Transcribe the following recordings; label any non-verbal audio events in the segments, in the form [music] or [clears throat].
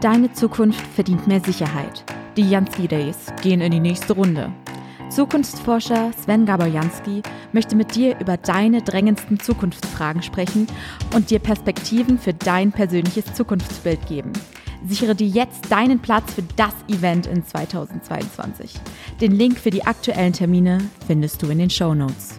Deine Zukunft verdient mehr Sicherheit. Die Jansky Days gehen in die nächste Runde. Zukunftsforscher Sven Gaborjanski möchte mit dir über deine drängendsten Zukunftsfragen sprechen und dir Perspektiven für dein persönliches Zukunftsbild geben. Sichere dir jetzt deinen Platz für das Event in 2022. Den Link für die aktuellen Termine findest du in den Show Notes.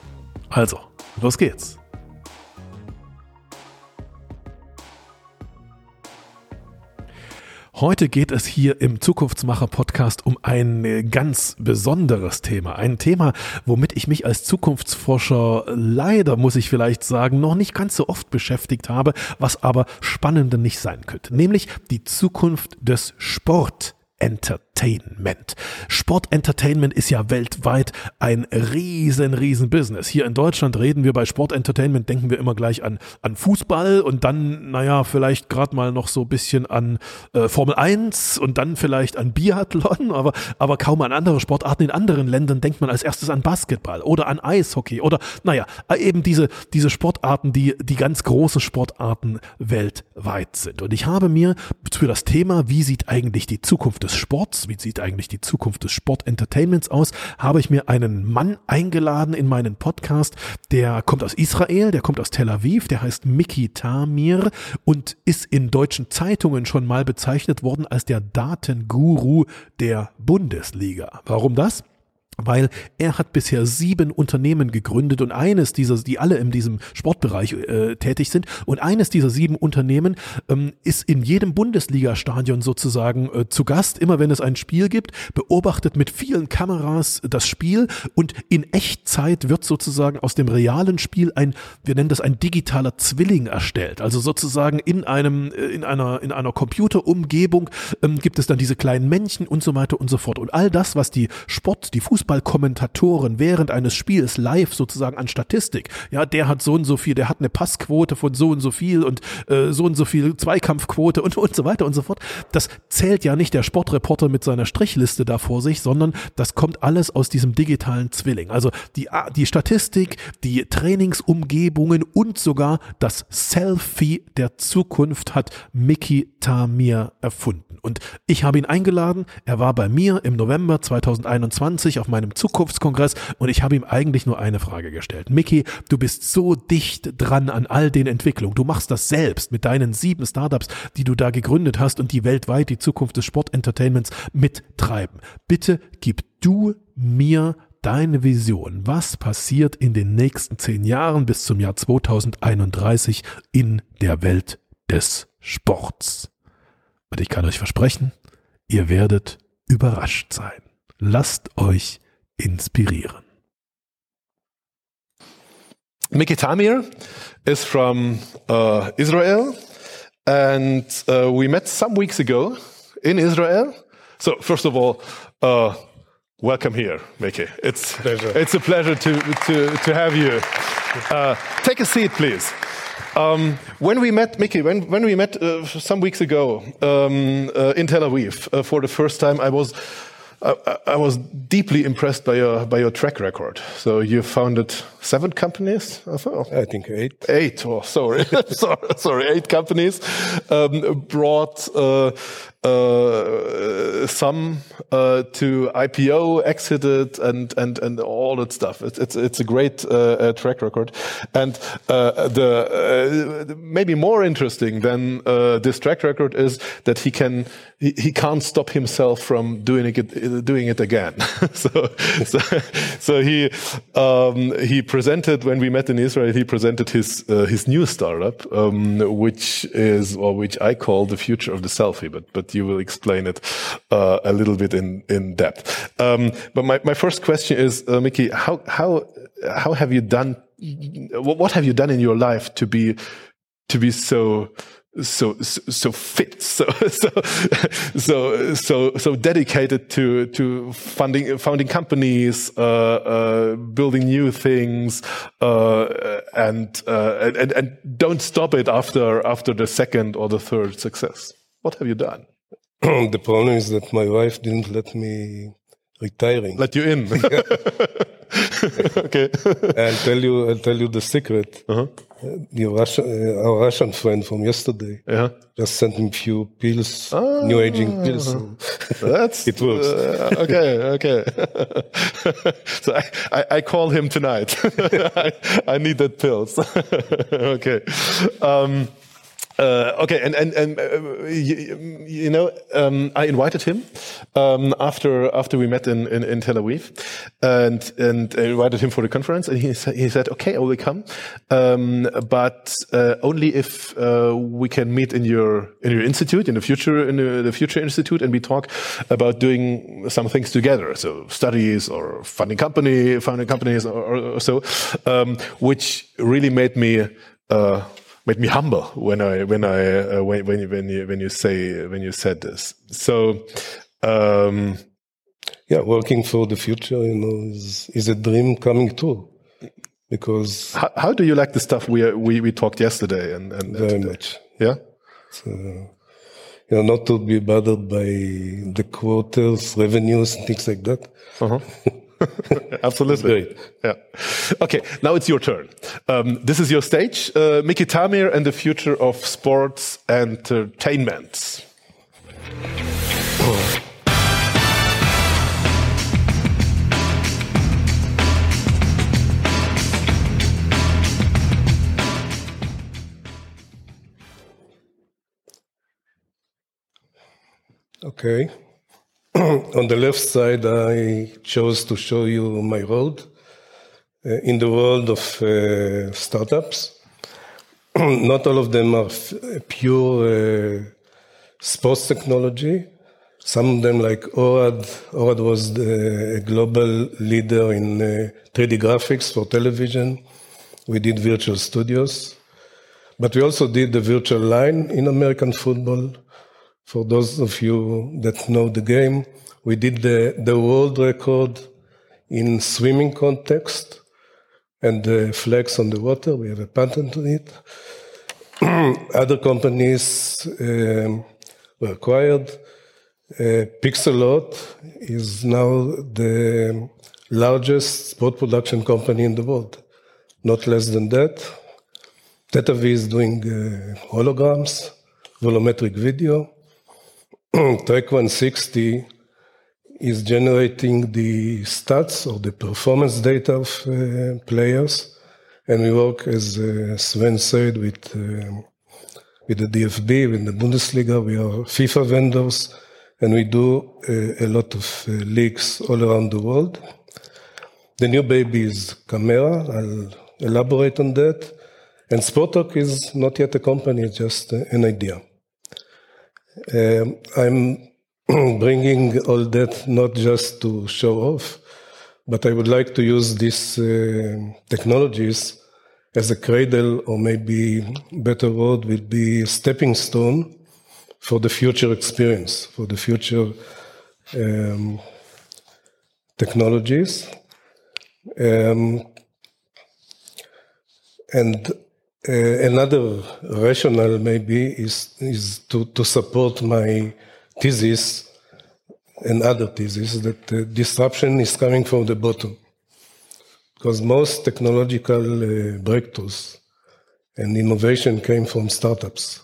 Also, los geht's. Heute geht es hier im Zukunftsmacher-Podcast um ein ganz besonderes Thema. Ein Thema, womit ich mich als Zukunftsforscher leider, muss ich vielleicht sagen, noch nicht ganz so oft beschäftigt habe, was aber spannender nicht sein könnte. Nämlich die Zukunft des Sport. Entertainment. Sportentertainment ist ja weltweit ein riesen, riesen Business. Hier in Deutschland reden wir bei Sportentertainment, denken wir immer gleich an, an Fußball und dann, naja, vielleicht gerade mal noch so ein bisschen an äh, Formel 1 und dann vielleicht an Biathlon, [laughs] aber, aber kaum an andere Sportarten. In anderen Ländern denkt man als erstes an Basketball oder an Eishockey oder, naja, eben diese, diese Sportarten, die, die ganz großen Sportarten weltweit sind. Und ich habe mir für das Thema, wie sieht eigentlich die Zukunft des Sports, wie sieht eigentlich die Zukunft des Sportentertainments aus, habe ich mir einen Mann eingeladen in meinen Podcast, der kommt aus Israel, der kommt aus Tel Aviv, der heißt Miki Tamir und ist in deutschen Zeitungen schon mal bezeichnet worden als der Datenguru der Bundesliga. Warum das? Weil er hat bisher sieben Unternehmen gegründet und eines dieser, die alle in diesem Sportbereich äh, tätig sind, und eines dieser sieben Unternehmen ähm, ist in jedem Bundesliga-Stadion sozusagen äh, zu Gast, immer wenn es ein Spiel gibt, beobachtet mit vielen Kameras das Spiel und in Echtzeit wird sozusagen aus dem realen Spiel ein, wir nennen das ein digitaler Zwilling erstellt. Also sozusagen in einem, äh, in einer, in einer Computerumgebung ähm, gibt es dann diese kleinen Männchen und so weiter und so fort. Und all das, was die Sport, die Fußball Fußballkommentatoren während eines Spiels live sozusagen an Statistik. Ja, der hat so und so viel, der hat eine Passquote von so und so viel und äh, so und so viel Zweikampfquote und, und so weiter und so fort. Das zählt ja nicht der Sportreporter mit seiner Strichliste da vor sich, sondern das kommt alles aus diesem digitalen Zwilling. Also die, die Statistik, die Trainingsumgebungen und sogar das Selfie der Zukunft hat Mickey Tamir erfunden. Und ich habe ihn eingeladen. Er war bei mir im November 2021 auf meinem Zukunftskongress und ich habe ihm eigentlich nur eine Frage gestellt. Mickey, du bist so dicht dran an all den Entwicklungen. Du machst das selbst mit deinen sieben Startups, die du da gegründet hast und die weltweit die Zukunft des Sportentertainments mittreiben. Bitte gib du mir deine Vision. Was passiert in den nächsten zehn Jahren bis zum Jahr 2031 in der Welt des Sports? Und ich kann euch versprechen, ihr werdet überrascht sein. Lasst euch inspirieren. Miky Tamir is from uh, Israel, and uh, we met some weeks ago in Israel. So, first of all, uh, welcome here, Miky. It's pleasure. it's a pleasure to to to have you. Uh, take a seat, please. Um, when we met, Miky, when, when we met uh, some weeks ago um, uh, in Tel Aviv uh, for the first time, I was I, I, was deeply impressed by your by your track record. So you founded seven companies. I think eight. Eight. Oh, sorry, [laughs] sorry, sorry, eight companies. Um, brought uh, uh, some uh, to IPO, exited, and and and all that stuff. It's it's, it's a great uh, uh track record, and uh, the uh, maybe more interesting than this track record is that he can he, he can't stop himself from doing it doing it again. [laughs] so, so so he um, he presented when we met in Israel. He presented his uh, his new startup, um, which is or which I call the future of the selfie, but but you will explain it uh, a little bit in in depth. Um, but my, my first question is, uh, Miky, how how how have you done? What have you done in your life to be to be so so so fit [laughs] so so so so so dedicated to to funding founding companies uh, uh, building new things uh, and, uh, and and don't stop it after after the second or the third success. What have you done? [clears throat] The problem is that my wife didn't let me retiring. Let you in. [laughs] [laughs] Okay. I'll tell you i'll tell you the secret. -huh the Russian, uh, our Russian friend from yesterday yeah. just sent me a few pills, ah, new aging pills. So that's [laughs] it works. Uh, okay, okay. [laughs] so I, I, I, call him tonight. [laughs] I, I need that pills. okay. Um, uh, okay, and and and uh, you, you, know, um, I invited him um, after after we met in, in, in, Tel Aviv, and and I invited him for the conference, and he said he said, okay, I will come, um, but uh, only if uh, we can meet in your in your institute in the future in the, the, future institute, and we talk about doing some things together, so studies or funding company funding companies or, or so, um, which really made me. Uh, made me humble when I when I uh, when when you, when you when you say when you said this. So. Um, yeah, working for the future, you know, is, is a dream coming true. Because how, how do you like the stuff we we, we talked yesterday and, and very and much, yeah. So, you know, not to be bothered by the quotas, revenues, and things like that. Uh -huh. [laughs] [laughs] Absolutely. Great. Yeah. Okay, now it's your turn. Um, this is your stage. Uh, Miky Tamir and the future of sports entertainment. Okay. [clears throat] on the left side, I chose to show you my road uh, in the world of uh, startups. [clears throat] Not all of them are pure uh, sports technology. Some of them, like ORAD, ORAD was the, a global leader in 3D uh, graphics for television. We did virtual studios. But we also did the virtual line in American football. For those of you that know the game, we did the, the world record in swimming context and the flags on the water. We have a patent on it. [clears throat] Other companies um, were acquired. Uh, Pixellot is now the largest sport production company in the world. Not less than that. TetaVi is doing uh, holograms, volumetric video. [clears throat] Track 160 is generating the stats or the performance data of uh, players. And we work, as uh, Sven said, with, uh, with the DFB, with the Bundesliga. We are FIFA vendors, and we do uh, a lot of uh, leagues all around the world. The new baby is CamHera. I'll elaborate on that. And Sportalk is not yet a company, just an idea. Um, I'm [clears throat] bringing all that not just to show off, but I would like to use these uh, technologies as a cradle, or maybe better word would be stepping stone for the future experience, for the future um, technologies. Um, and uh, another rationale maybe is, is to, to support my thesis and other theses that the disruption is coming from the bottom. Because most technological uh, breakthroughs and innovation came from startups.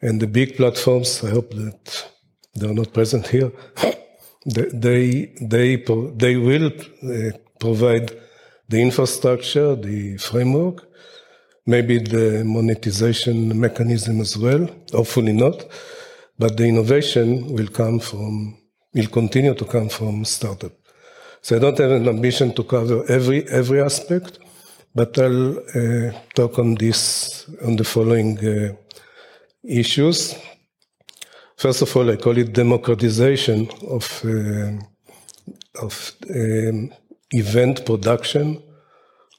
And the big platforms, I hope that they're not present here, [coughs] they, they, they will uh, provide the infrastructure, the framework, maybe the monetization mechanism as well, hopefully not, but the innovation will come from, will continue to come from startup. So I don't have an ambition to cover every, every aspect, but I'll uh, talk on this, on the following uh, issues. First of all, I call it democratization of, uh, of um, event production,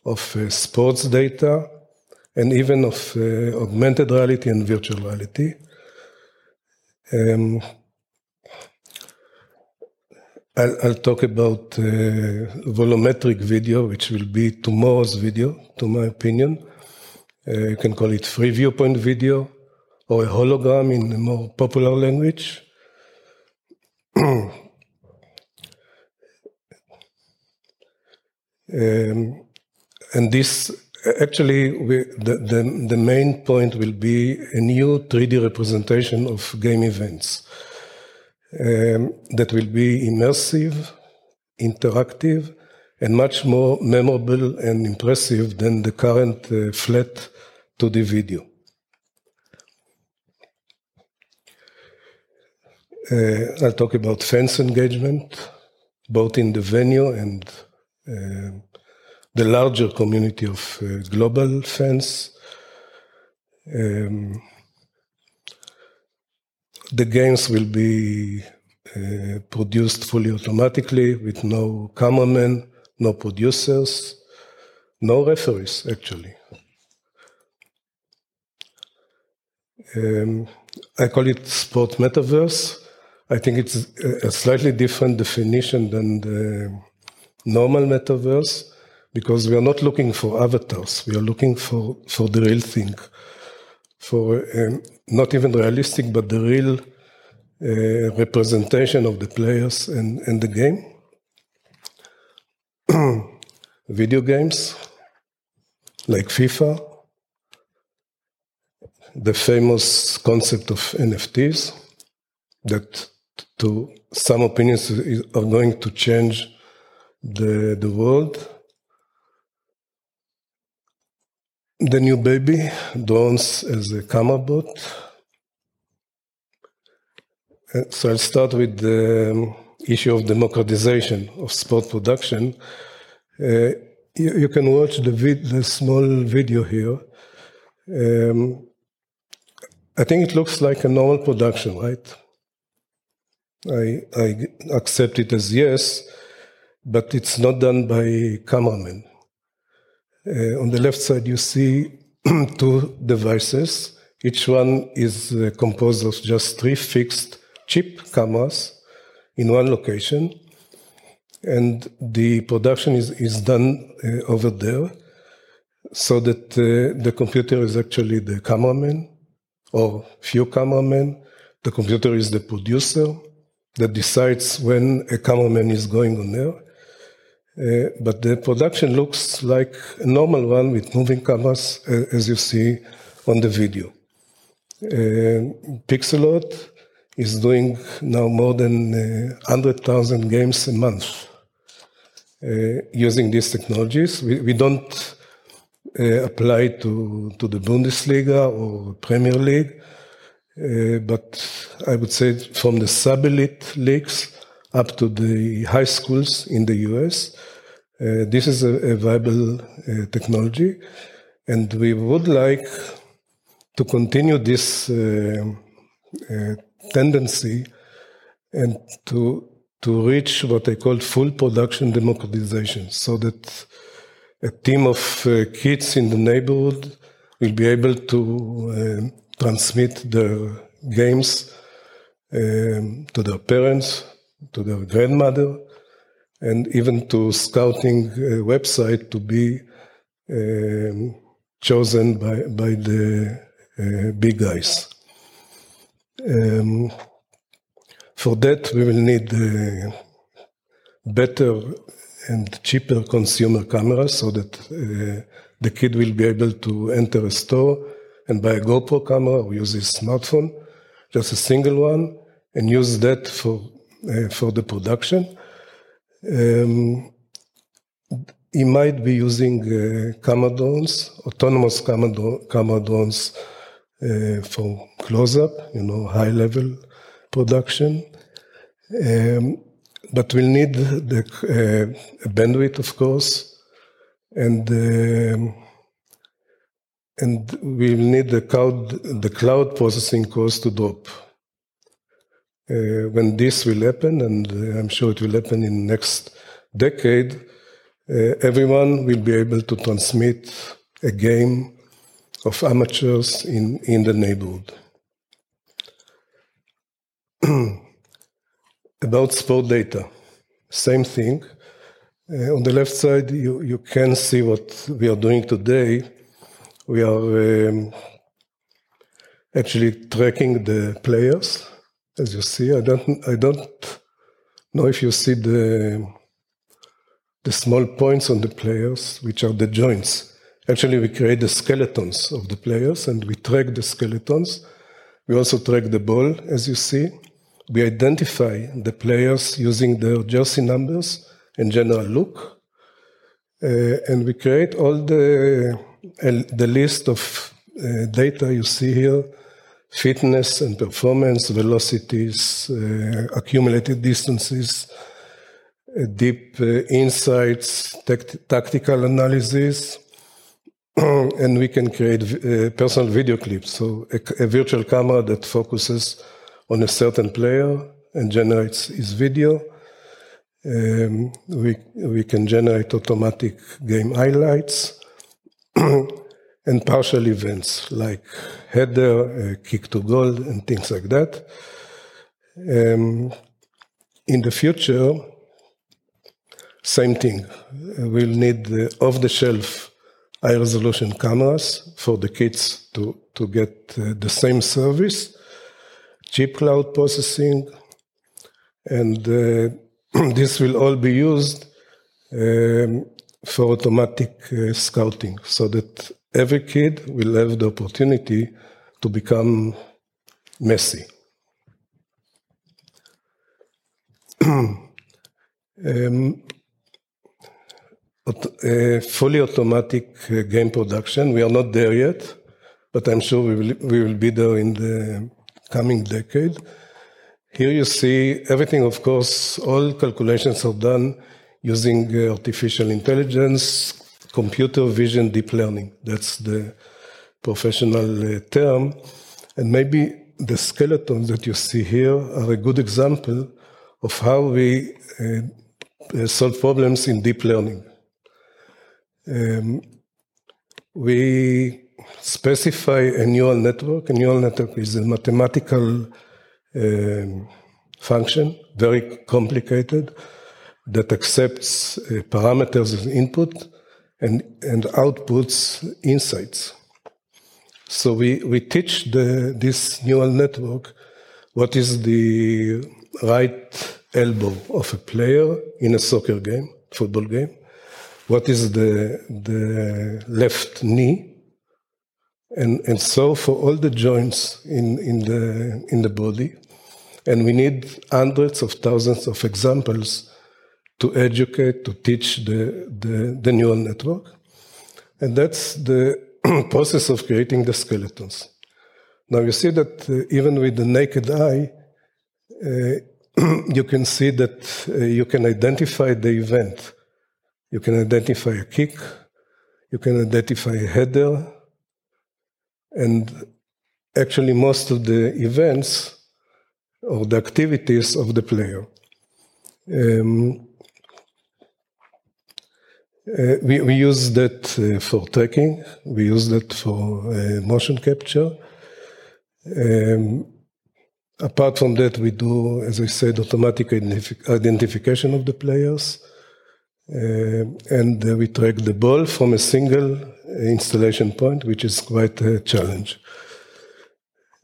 of uh, sports data, and even of uh, augmented reality and virtual reality. Um, I'll, I'll, talk about uh, volumetric video, which will be tomorrow's video, to my opinion. Uh, you can call it free viewpoint video or a hologram in a more popular language. [clears throat] um, and this actually we, the, the, the main point will be a new 3D representation of game events um, that will be immersive, interactive, and much more memorable and impressive than the current uh, flat 2D video. Uh, I'll talk about fans engagement, both in the venue and uh, the larger community of uh, global fans. Um, the games will be uh, produced fully automatically with no cameraman, no producers, no referees, actually. Um, I call it sport metaverse. I think it's a slightly different definition than the normal metaverse because we are not looking for avatars. We are looking for, for the real thing, for um, not even realistic, but the real uh, representation of the players and, and the game. [clears throat] Video games like FIFA, the famous concept of NFTs that to some opinions are going to change the, the world. The new baby, drones as a camera bot. Uh, so I'll start with the um, issue of democratization of sport production. Uh, you, you, can watch the, vid, the small video here. Um, I think it looks like a normal production, right? I, I accept it as yes, but it's not done by cameramen. Uh, on the left side, you see [clears throat] two devices. Each one is uh, composed of just three fixed chip cameras in one location. And the production is, is done uh, over there so that uh, the computer is actually the cameraman or few cameramen. The computer is the producer that decides when a cameraman is going on there. Uh, but the production looks like a normal one with moving cameras, uh, as you see on the video. Uh, Pixellot is doing now more than 100,000 uh, games a month uh, using these technologies. We, we don't apply to, to the Bundesliga or Premier League. But I would say from the sub-elite leagues up to the high schools in the US, uh, this is a, a viable uh, technology, and we would like to continue this uh, uh, tendency and to to reach what I call full production democratization, so that a team of uh, kids in the neighborhood will be able to transmit their games um, to their parents, to their grandmother, and even to scouting a website to be um, chosen by, by the uh, big guys. Um, for that, we will need uh, better and cheaper consumer cameras so that uh, the kid will be able to enter a store and buy a GoPro camera or use his smartphone, just a single one, and use that for uh, for the production. Um, he might be using uh, camera drones, autonomous camera, camera drones uh, for close-up, you know, high-level production. Um, but we'll need the uh, bandwidth, of course, and um, and we will need the cloud, the cloud processing cost to drop. Uh, when this will happen, and uh, I'm sure it will happen in the next decade, uh, everyone will be able to transmit a game of amateurs in, in the neighborhood. [clears throat] About sport data, same thing. Uh, on the left side, you, you can see what we are doing today. We are um, actually tracking the players, as you see. I don't, I don't know if you see the, the small points on the players, which are the joints. Actually, we create the skeletons of the players and we track the skeletons. We also track the ball, as you see. We identify the players using their jersey numbers and general look. Uh, and we create all the, uh, the list of uh, data you see here fitness and performance, velocities, uh, accumulated distances, uh, deep uh, insights, tactical analysis, [clears throat] and we can create personal video clips. So a, a virtual camera that focuses on a certain player and generates his video um, we, we can generate automatic game highlights [clears throat] and partial events like header, uh, kick to goal, and things like that. Um, in the future, same thing. We'll need the off the shelf high resolution cameras for the kids to, to get uh, the same service, cheap cloud processing, and uh, [clears throat] this will all be used um, for automatic uh, scouting so that every kid will have the opportunity to become Messi. [clears throat] um, uh, fully automatic uh, game production. We are not there yet, but I'm sure we will, we will be there in the coming decade. Here you see everything, of course, all calculations are done using uh, artificial intelligence, computer vision deep learning. That's the professional uh, term. And maybe the skeletons that you see here are a good example of how we uh, solve problems in deep learning. Um, we specify a neural network. A neural network is a mathematical um, function, very complicated, that accepts uh, parameters as input and, and outputs insights. So we, we teach the, this neural network what is the right elbow of a player in a soccer game, football game, what is the, the left knee, and, and so for all the joints in, in, the, in the body. And we need hundreds of thousands of examples to educate, to teach the, the, the neural network. And that's the [clears throat] process of creating the skeletons. Now you see that uh, even with the naked eye, uh, [clears throat] you can see that uh, you can identify the event. You can identify a kick, you can identify a header, and actually most of the events or the activities of the player. Um, uh, we, we, use that uh, for tracking, we use that for uh, motion capture. Um, apart from that, we do, as I said, automatic identif identification of the players. Uh, and we track the ball from a single installation point, which is quite a challenge.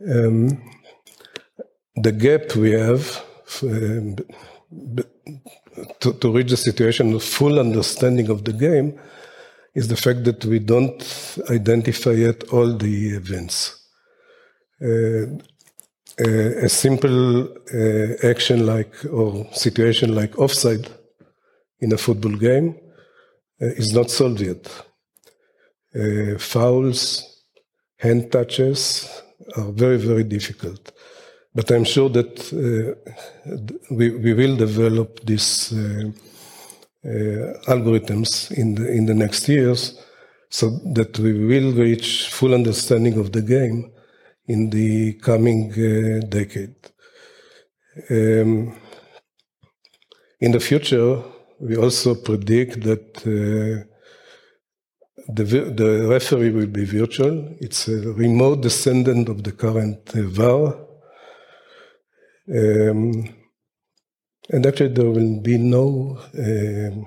Um, the gap we have um, to, to reach the situation of full understanding of the game is the fact that we don't identify yet all the events. Uh, uh, a simple uh, action like or situation like offside in a football game uh, is not solved yet. Uh, fouls, hand touches are very, very difficult. But I'm sure that uh, we, we will develop these uh, uh, algorithms in the, in the next years so that we will reach full understanding of the game in the coming uh, decade. Um, in the future, we also predict that uh, the, the referee will be virtual. It's a remote descendant of the current uh, VAR. Um, and actually, there will be no uh,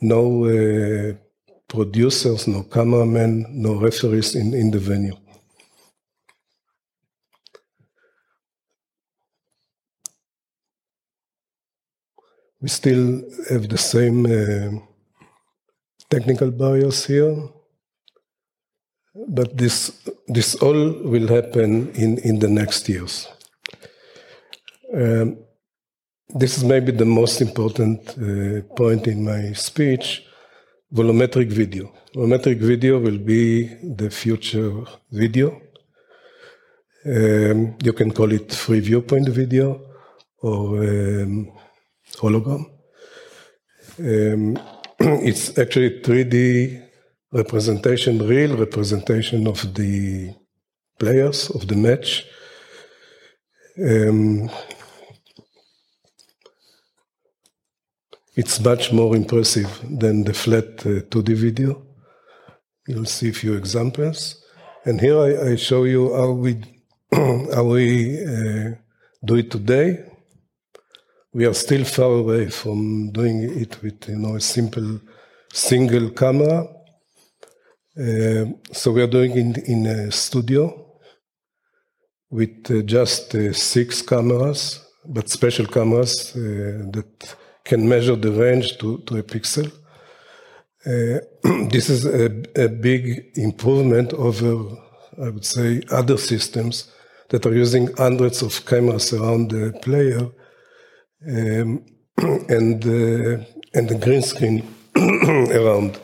no uh, producers, no cameramen, no referees in, in the venue. We still have the same uh, technical barriers here, but this this all will happen in, in the next years. Um, this is maybe the most important uh, point in my speech volumetric video. Volumetric video will be the future video. Um, you can call it free viewpoint video or um, hologram. Um, [clears throat] it's actually 3D representation, real representation of the players of the match. Um, It's much more impressive than the flat uh, 2D video. You'll see a few examples. And here I, I show you how we, [clears throat] how we uh, do it today. We are still far away from doing it with you know, a simple single camera. Uh, so we are doing it in, in a studio with uh, just uh, six cameras, but special cameras uh, that can measure the range to, to a pixel. Uh, [clears throat] this is a, a, big improvement over, I would say, other systems that are using hundreds of cameras around the player um, [clears throat] and, uh, and the green screen [clears throat] around.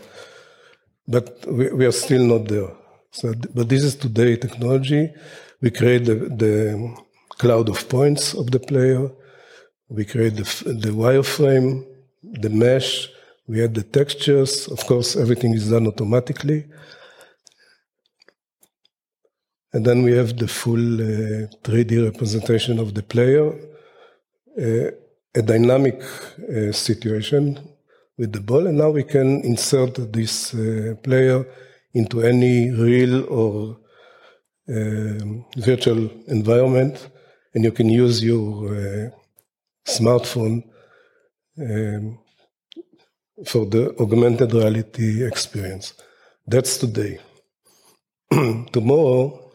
But we, we, are still not there. So, but this is today technology. We create the, the cloud of points of the player we create the, the wireframe, the mesh, we add the textures. Of course, everything is done automatically. And then we have the full uh, 3D representation of the player, uh, a dynamic uh, situation with the ball. And now we can insert this uh, player into any real or um, virtual environment, and you can use your uh, smartphone um, for the augmented reality experience. That's today. [clears throat] Tomorrow,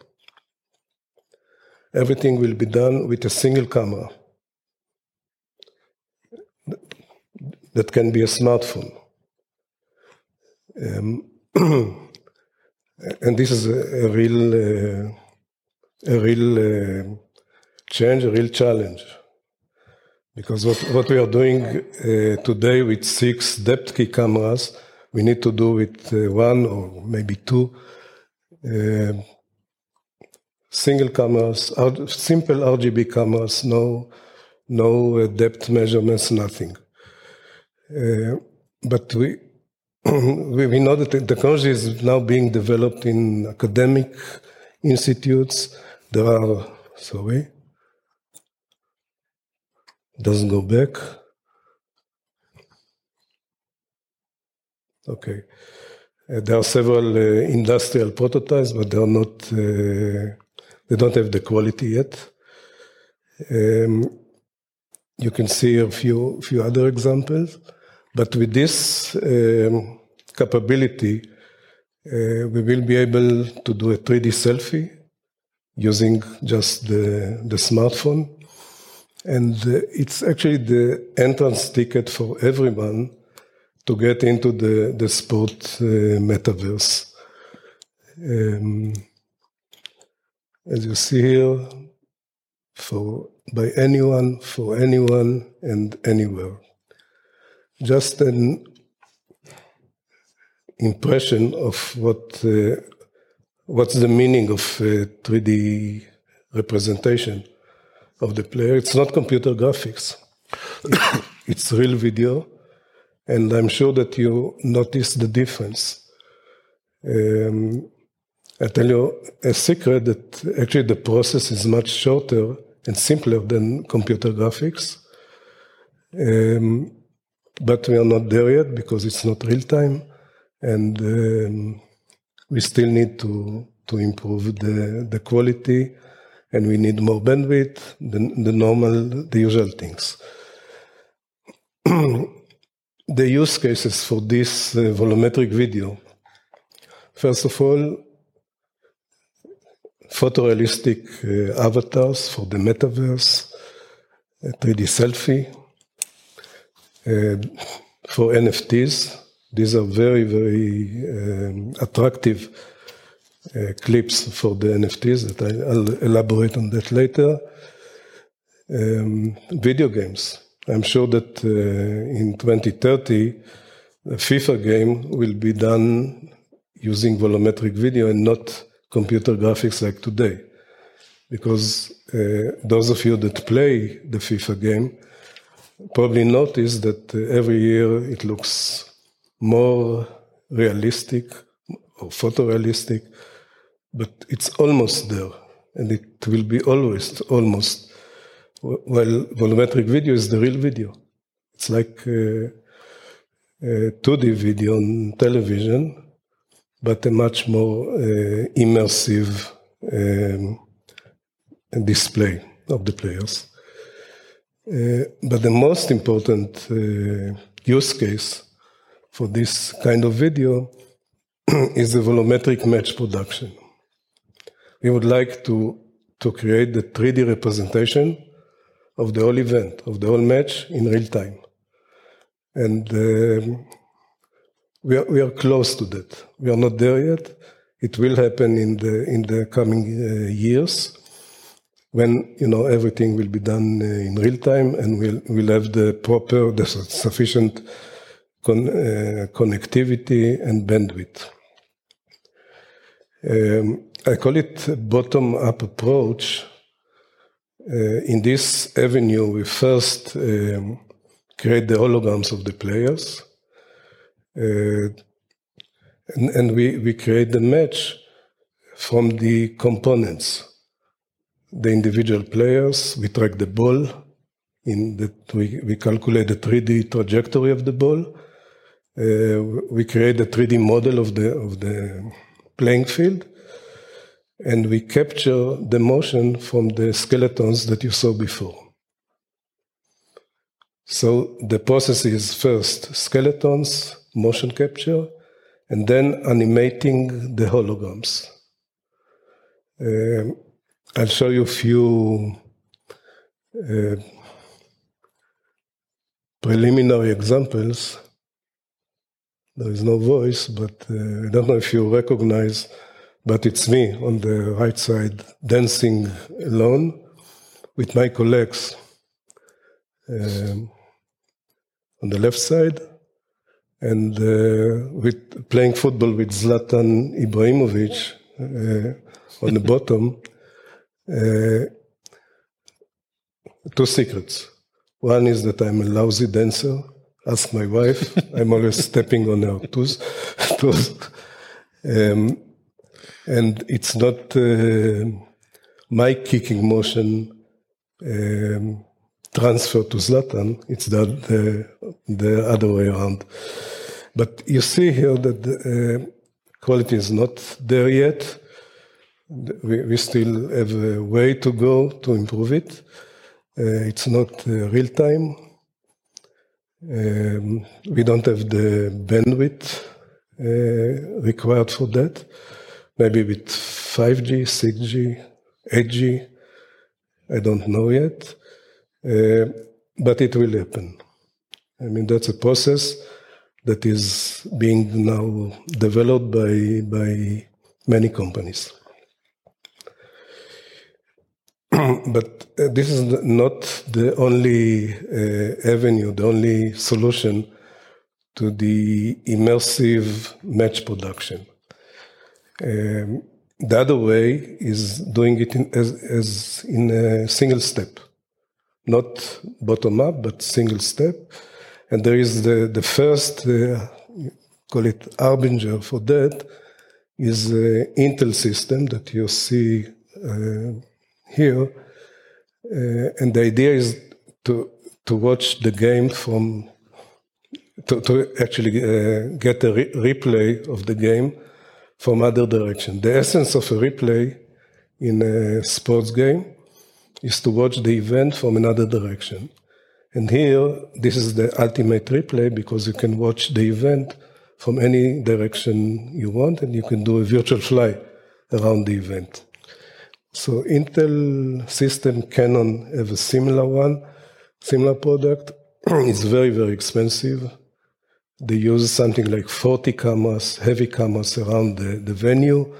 everything will be done with a single camera that can be a smartphone. Um, [clears throat] and this is a, a real, uh, a real uh, change, a real challenge. Because what, what we are doing uh, today with six depth key cameras, we need to do with uh, one or maybe two uh, single cameras, simple RGB cameras, no, no uh, depth measurements, nothing. Uh, but [clears throat] we, we know that the technology is now being developed in academic institutes. There are, sorry, doesn't go back. Okay. Uh, there are several uh, industrial prototypes, but they are not. Uh, they don't have the quality yet. Um, you can see a few few other examples, but with this um, capability, uh, we will be able to do a 3D selfie using just the the smartphone and it's actually the entrance ticket for everyone to get into the, the sport uh, metaverse. Um, as you see here, for by anyone, for anyone, and anywhere. Just an impression of what uh, what's the meaning of 3D uh, representation of the player. It's not computer graphics. [coughs] it's real video, and I'm sure that you notice the difference. Um, I tell you a secret that actually the process is much shorter and simpler than computer graphics. Um, but we are not there yet because it's not real time, and um, we still need to to improve the the quality, and we need more bandwidth, the, the normal, the usual things. [clears throat] the use cases for this uh, volumetric video. First of all, photorealistic uh, avatars for the metaverse, 3D selfie. Uh, for NFTs, these are very, very um, attractive clips for the NFTs that I, will elaborate on that later. Um, video games. I'm sure that uh, in 2030, a FIFA game will be done using volumetric video and not computer graphics like today. Because uh, those of you that play the FIFA game probably notice that uh, every year it looks more realistic or photorealistic, but it's almost there, and it will be always almost. While volumetric video is the real video. It's like uh, a 2D video on television, but a much more uh, immersive um, display of the players. Uh, but the most important uh, use case for this kind of video [clears throat] is the volumetric match production. We would like to, to create the 3D representation of the whole event, of the whole match in real time. And um, we, are, we are close to that. We are not there yet. It will happen in the, in the coming uh, years when you know everything will be done uh, in real time and we'll, we'll have the proper, the sufficient con, uh, connectivity and bandwidth. Um, I call it bottom-up approach. Uh, in this avenue, we first um, create the holograms of the players, uh, and, and we, we create the match from the components the individual players. We track the ball. In that we, we calculate the 3D trajectory of the ball. Uh, we create a 3D model of the of the playing field, and we capture the motion from the skeletons that you saw before. So the process is first skeletons, motion capture, and then animating the holograms. Um, I'll show you a few uh, preliminary examples. There is no voice, but uh, I don't know if you recognize, but it's me on the right side dancing alone with my colleagues um, on the left side and uh, with playing football with Zlatan Ibrahimovic uh, on the bottom. Uh, two secrets. One is that I'm a lousy dancer. Ask my wife. I'm always [laughs] stepping on her toes. [laughs] toes. Um, and it's not uh, my kicking motion um, transfer to Zlatan. It's the, the, the, other way around. But you see here that the uh, quality is not there yet we, we still have a way to go to improve it. Uh, it's not uh, real time. Um, we don't have the bandwidth uh, required for that. Maybe with 5G, 6G, 8G, I don't know yet. Uh, but it will happen. I mean, that's a process that is being now developed by, by many companies. [clears throat] but uh, this is not the only uh, avenue, the only solution to the immersive match production. Um, the other way is doing it in, as, as in a single step, not bottom up, but single step. And there is the, the first, uh, call it harbinger for that, is the Intel system that you see uh, here, Uh, and the idea is to, to watch the game from, to, to actually uh, get a re- replay of the game from other direction. The essence of a replay in a sports game is to watch the event from another direction. And here, this is the ultimate replay because you can watch the event from any direction you want and you can do a virtual fly around the event. So Intel system Canon have a similar one, similar product. [clears throat] it's very, very expensive. They use something like 40 cameras, heavy cameras around the, the venue.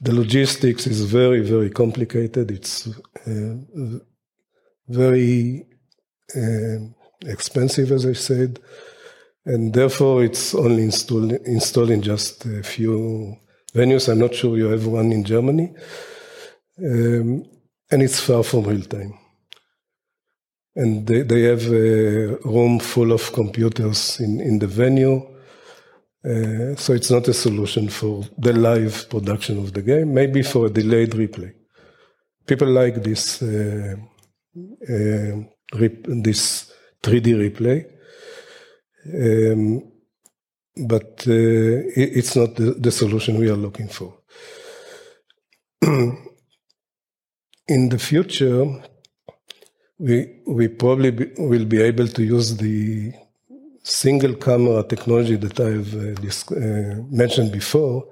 The logistics is very, very complicated. It's uh, very uh, expensive, as I said, and therefore it's only installed, installed in just a few venues. I'm not sure you have one in Germany. Um, and it's far from real time. And they, they have a room full of computers in, in the venue. Uh, so it's not a solution for the live production of the game, maybe for a delayed replay. People like this, uh, uh, this 3D replay. Um, but uh, it, it's not the, the solution we are looking for. [clears throat] in the future, we we probably be, will be able to use the single camera technology that I've uh, uh, mentioned before.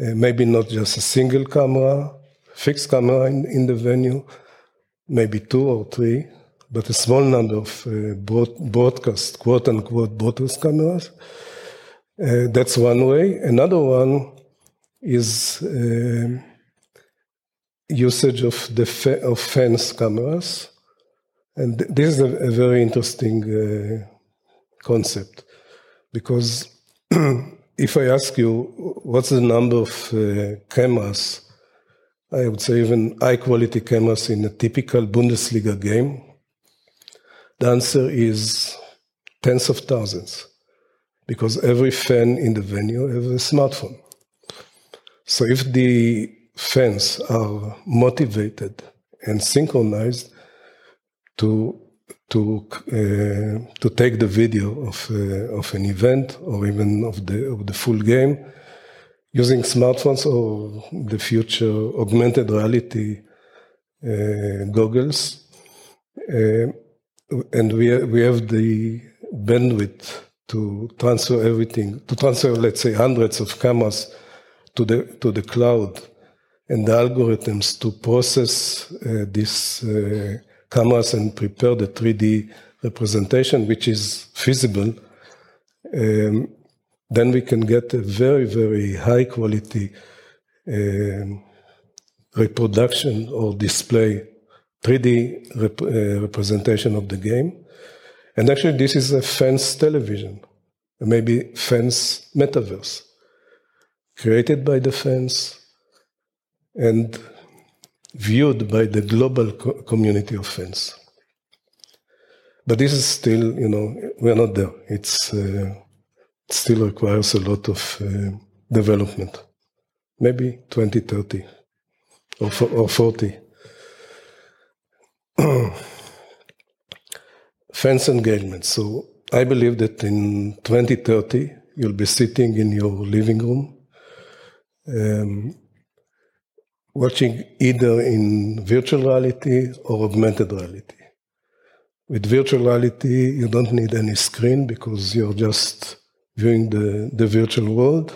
Uh, maybe not just a single camera, fixed camera in, in, the venue, maybe two or three, but a small number of uh, broad, broadcast, quote unquote, broadcast cameras. Uh, that's one way. Another one is uh, usage of the of fence cameras, and this is a, a very interesting uh, concept. Because [clears throat] if I ask you what's the number of uh, cameras, I would say even high quality cameras in a typical Bundesliga game, the answer is tens of thousands. Because every fan in the venue has a smartphone. So if the fans are motivated and synchronized to to uh, to take the video of uh, of an event or even of the of the full game using smartphones or the future augmented reality uh, goggles. Uh, and we we have the bandwidth to transfer everything to transfer let's say hundreds of cameras to the to the cloud and the algorithms to process uh, these uh, cameras and prepare the 3D representation, which is feasible, um, then we can get a very, very high quality um, reproduction or display, 3D rep- uh, representation of the game. And actually, this is a fence television, maybe fence metaverse, created by the fans, and viewed by the global co- community of fans. But this is still, you know, we're not there. It's uh, it still requires a lot of uh, development. Maybe 2030 or, or 40. [clears throat] fans engagement. So I believe that in 2030, you'll be sitting in your living room. Um, watching either in virtual reality or augmented reality. With virtual reality, you don't need any screen because you're just viewing the, the virtual world.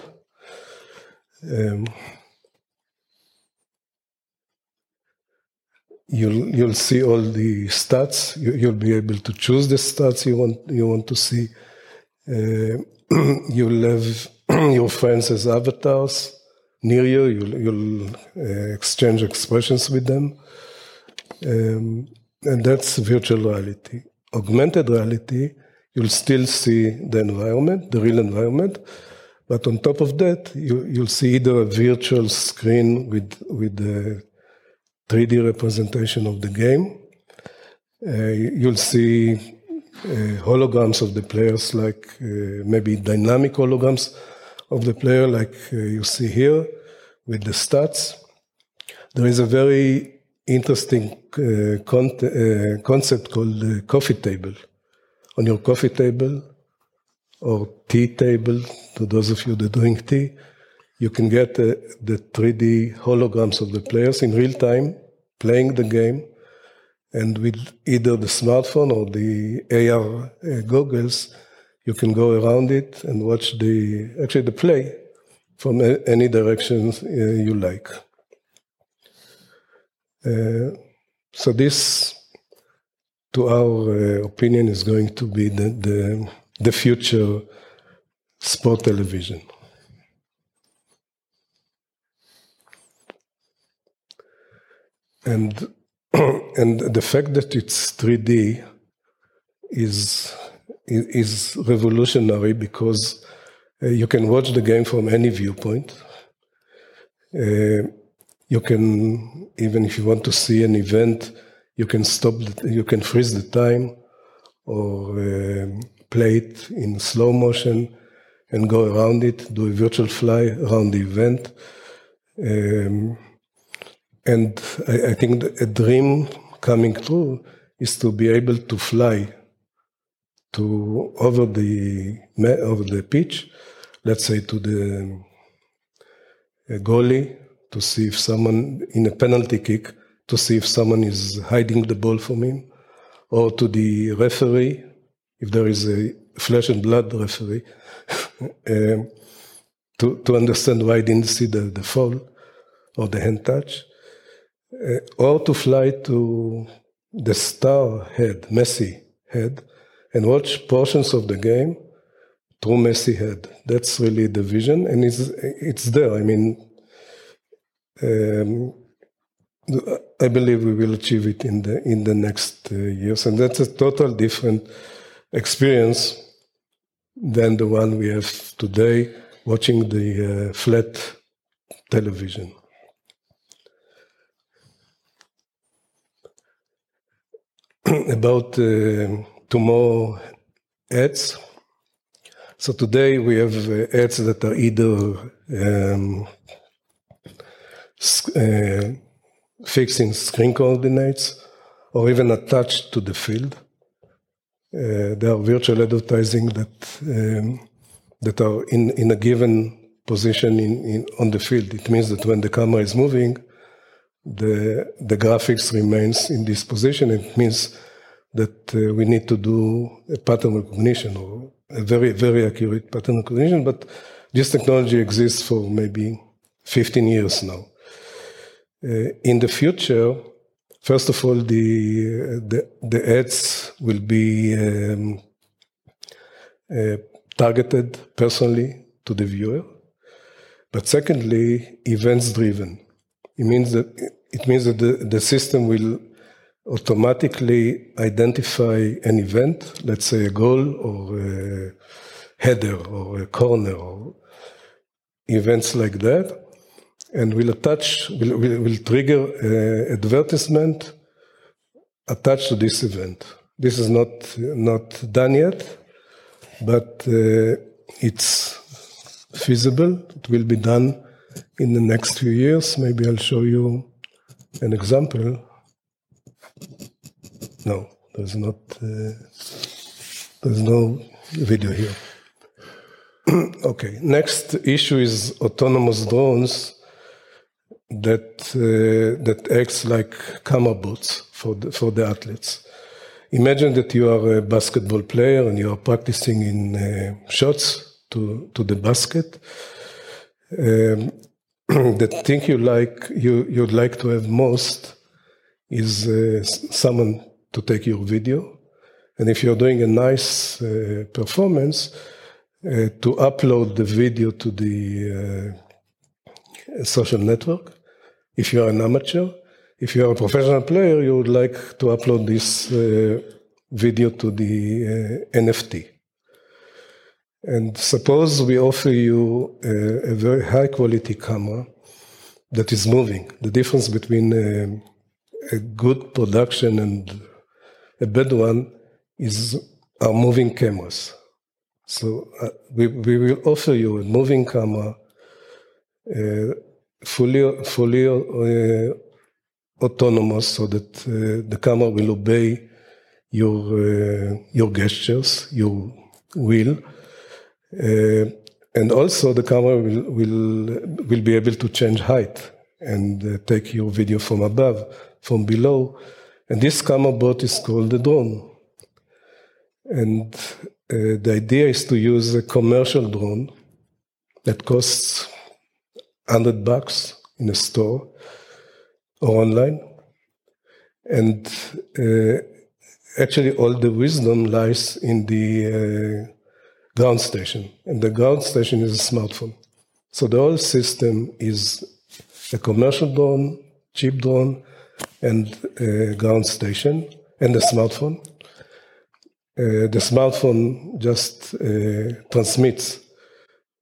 Um, you'll you'll see all the stats. You, will be able to choose the stats you want you want to see. Uh, [clears throat] you'll have [clears throat] your friends as avatars near you. You'll, you'll uh, exchange expressions with them. Um, and that's virtual reality. Augmented reality, you'll still see the environment, the real environment, but on top of that, you, you'll see either a virtual screen with, with the 3D representation of the game. Uh, you'll see uh, holograms of the players, like uh, maybe dynamic holograms of the player, like uh, you see here with the stats. There is a very interesting uh, con- uh, concept called the coffee table. On your coffee table or tea table, to those of you that doing tea, you can get uh, the 3D holograms of the players in real time, playing the game, and with either the smartphone or the AR uh, goggles, you can go around it and watch the actually the play from any directions uh, you like. Uh, so this, to our uh, opinion, is going to be the, the, the future sport television. And [clears throat] and the fact that it's 3D is is revolutionary because uh, you can watch the game from any viewpoint. Uh, you can even if you want to see an event, you can stop. The, you can freeze the time, or uh, play it in slow motion and go around it. Do a virtual fly around the event. Um, and I, I think a dream coming true is to be able to fly to over the over the pitch, let's say to the goalie to see if someone in a penalty kick to see if someone is hiding the ball from him, or to the referee if there is a flesh and blood referee [laughs] um, to to understand why I didn't see the, the fall or the hand touch uh, or to fly to the star head, Messi head, and watch portions of the game through Messi head. That's really the vision, and it's it's there. I mean, um, I believe we will achieve it in the in the next uh, years, and that's a total different experience than the one we have today, watching the uh, flat television. [clears throat] about uh, tomorrow ads. So today we have uh, ads that are either um, uh, fixing screen coordinates or even attached to the field. Uh, there are virtual advertising that um, that are in, in a given position in, in, on the field. It means that when the camera is moving, the, the graphics remains in this position. It means that uh, we need to do a pattern recognition or a very, very accurate pattern recognition, but this technology exists for maybe 15 years now. Uh, in the future, first of all, the, the, the ads will be um, uh, targeted personally to the viewer, but secondly, events driven. It means that it means that the, the system will automatically identify an event, let's say a goal or a header or a corner or events like that, and will attach, will, will, will trigger uh, advertisement attached to this event. This is not not done yet, but uh, it's feasible. It will be done in the next few years. Maybe I'll show you an example. No, there's not. Uh, there's no video here. [clears throat] okay. Next issue is autonomous drones that uh, that acts like camera bots for the, for the athletes. Imagine that you are a basketball player and you are practicing in uh, shots to to the basket. Um, [clears throat] the thing you like you you'd like to have most is uh, someone to take your video, and if you're doing a nice uh, performance, uh, to upload the video to the uh, social network. If you are an amateur, if you are a professional player, you would like to upload this uh, video to the uh, NFT. And suppose we offer you a, a very high quality camera that is moving. The difference between a good production and a bad one is our moving cameras. So uh, we, we will offer you a moving camera, uh, fully fully uh, autonomous so that uh, the camera will obey your uh, your gestures, your will, uh, and also the camera will will will be able to change height and take your video from above, from below, and this bot is called the drone. And uh, the idea is to use a commercial drone that costs 100 bucks in a store or online. And uh, actually, all the wisdom lies in the uh, ground station. And the ground station is a smartphone. So the whole system is a commercial drone, cheap drone, and a ground station, and a smartphone. Uh, the smartphone just uh, transmits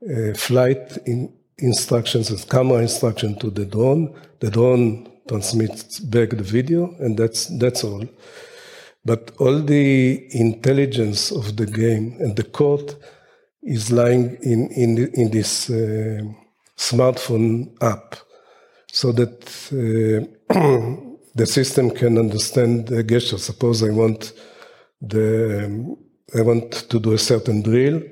uh, flight in instructions and camera instruction to the drone. The drone transmits back the video, and that's that's all. But all the intelligence of the game and the code is lying in in in this uh, smartphone app, so that uh, [clears throat] the system can understand the gesture. Suppose I want the um, I want to do a certain drill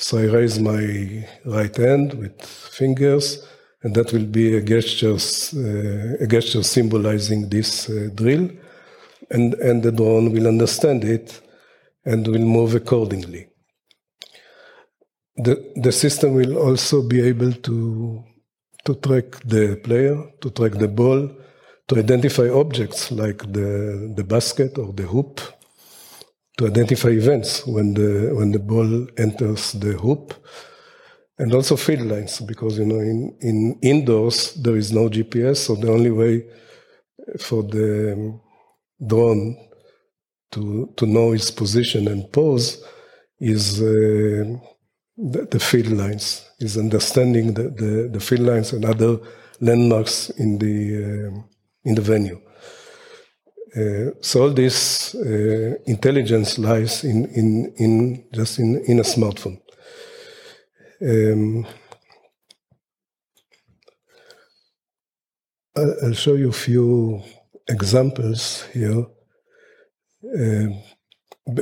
so I raise my right hand with fingers, and that will be a gesture, uh, a gesture symbolizing this uh, drill, and, and the drone will understand it and will move accordingly. The, the system will also be able to, to track the player, to track the ball, to identify objects like the, the basket or the hoop, to identify events when the when the ball enters the hoop, and also field lines because you know in in indoors there is no GPS, so the only way for the drone to to know its position and pose is uh, the, the, field lines, is understanding the, the, the, field lines and other landmarks in the uh, in the venue. Uh, so all this uh, intelligence lies in, in, in just in, in a smartphone. Um, I'll show you a few examples here, uh,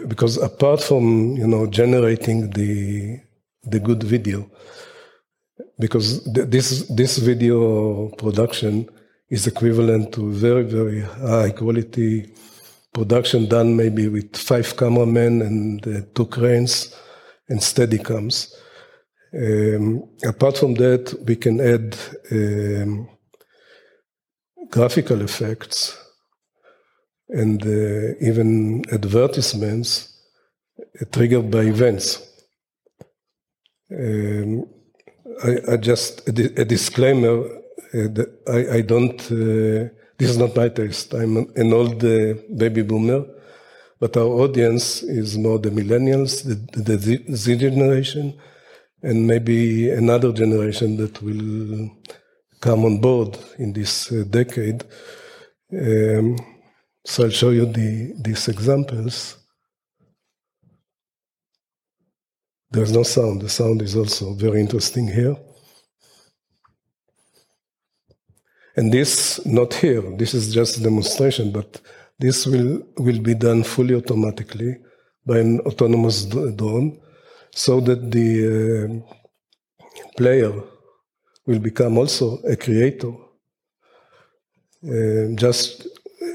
because apart from you know generating the the good video, because th this this video production is equivalent to very, very high quality production done maybe with five cameramen and uh, two cranes and steady cams. Um, apart from that, we can add um, graphical effects and uh, even advertisements uh, triggered by events. Um, I, I, just a, a disclaimer uh, I, I, don't, uh, this is not my taste. I'm an old uh, baby boomer, but our audience is more the millennials, the, the Z generation, and maybe another generation that will come on board in this decade. Um, so I'll show you the, these examples. There's no sound. The sound is also very interesting here. And this, not here, this is just a demonstration, but this will, will be done fully automatically by an autonomous drone so that the uh, player will become also a creator. Uh, just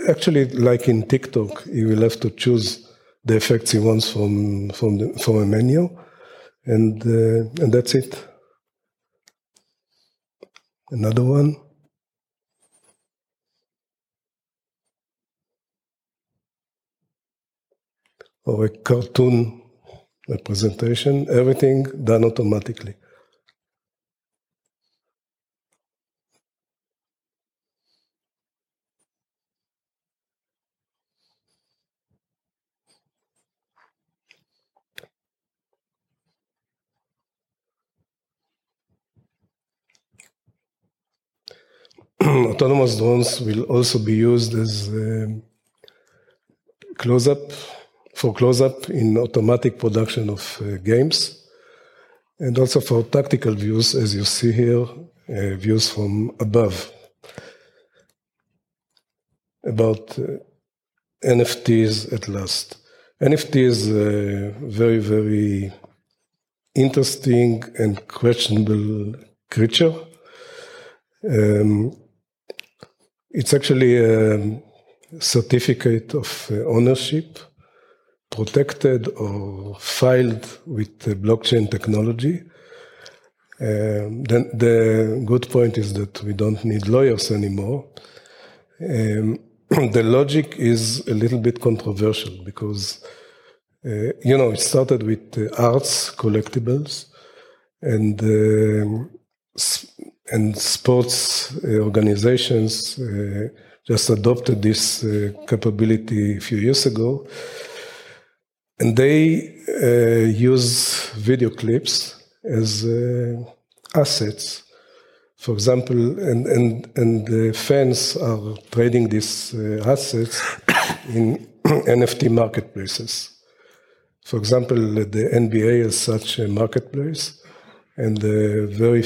actually, like in TikTok, he will have to choose the effects he wants from from the, from a menu, and uh, and that's it. Another one. Or a cartoon representation, everything done automatically. [clears throat] Autonomous drones will also be used as um, close-up for close-up in automatic production of uh, games, and also for tactical views, as you see here, uh, views from above. about uh, NFTs at last. NFT is a very, very interesting and questionable creature. Um, it's actually a certificate of uh, ownership protected or filed with blockchain technology. Um, then the good point is that we don't need lawyers anymore. Um, [clears throat] the logic is a little bit controversial because, uh, you know, it started with uh, arts collectibles and um, and sports uh, organizations uh, just adopted this uh, capability a few years ago. And they uh, use video clips as uh, assets. For example, and, and, and the fans are trading these uh, assets [coughs] in [coughs] NFT marketplaces. For example, the NBA is such a marketplace, and the very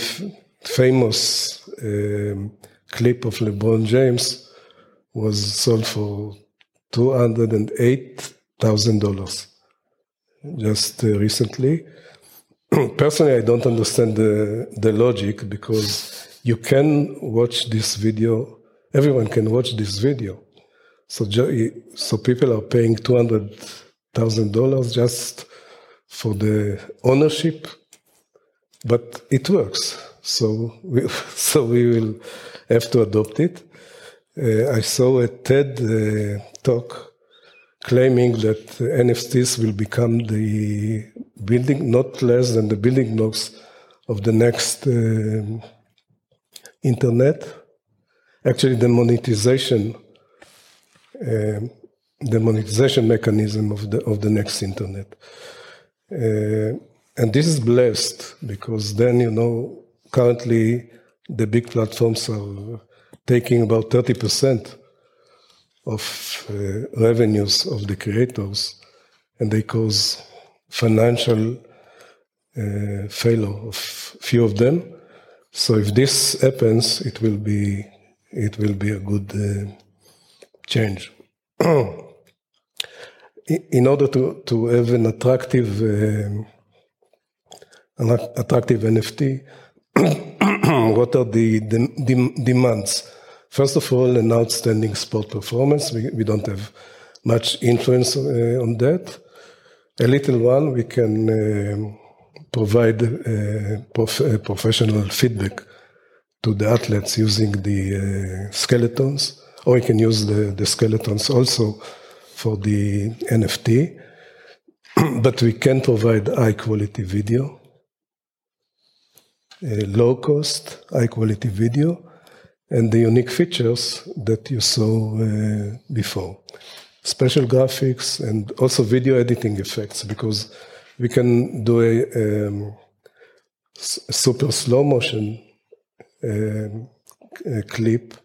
famous um, clip of LeBron James was sold for two hundred and eight thousand dollars just uh, recently. [clears throat] Personally, I don't understand the the logic because you can watch this video. Everyone can watch this video. So, so people are paying two hundred thousand dollars just for the ownership, but it works. So we, [laughs] so we will have to adopt it. Uh, I saw a TED uh, talk claiming that NFTs will become the building, not less than the building blocks of the next uh, internet. Actually, the monetization, uh, the monetization mechanism of the of the next internet. Uh, and this is blessed because then you know currently the big platforms are taking about 30% of uh, revenues of the creators, and they cause financial uh, failure of few of them. So if this happens, it will be it will be a good uh, change. [clears throat] In order to, to have an attractive um, an attractive NFT, [clears throat] what are the, the, the demands? First of all, an outstanding sport performance. We, we don't have much influence uh, on that. A little one, we can uh, provide uh, prof uh, professional feedback to the athletes using the uh, skeletons, or we can use the, the skeletons also for the NFT. [clears throat] but we can provide high quality video, low cost, high quality video and the unique features that you saw uh, before. Special graphics and also video editing effects because we can do a, um, super slow motion um, clip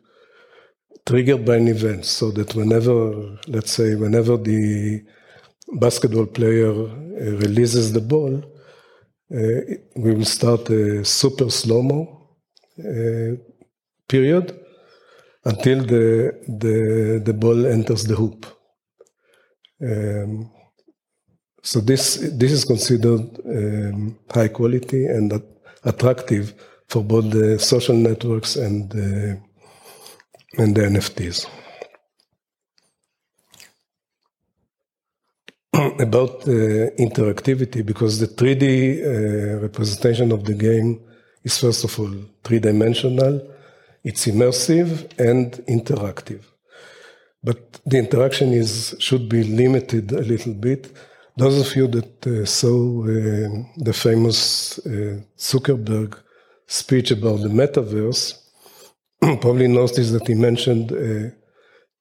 triggered by an event so that whenever, let's say, whenever the basketball player uh, releases the ball, uh, we will start a super slow mo uh, period until the, the, the ball enters the hoop. Um, so this, this is considered um, high quality and attractive for both the social networks and the, and the NFTs. [clears throat] About uh, interactivity, because the 3D uh, representation of the game is first of all three dimensional it's immersive and interactive. But the interaction is should be limited a little bit. Those of you that uh, saw uh, the famous uh, Zuckerberg speech about the metaverse [clears throat] probably noticed that he mentioned a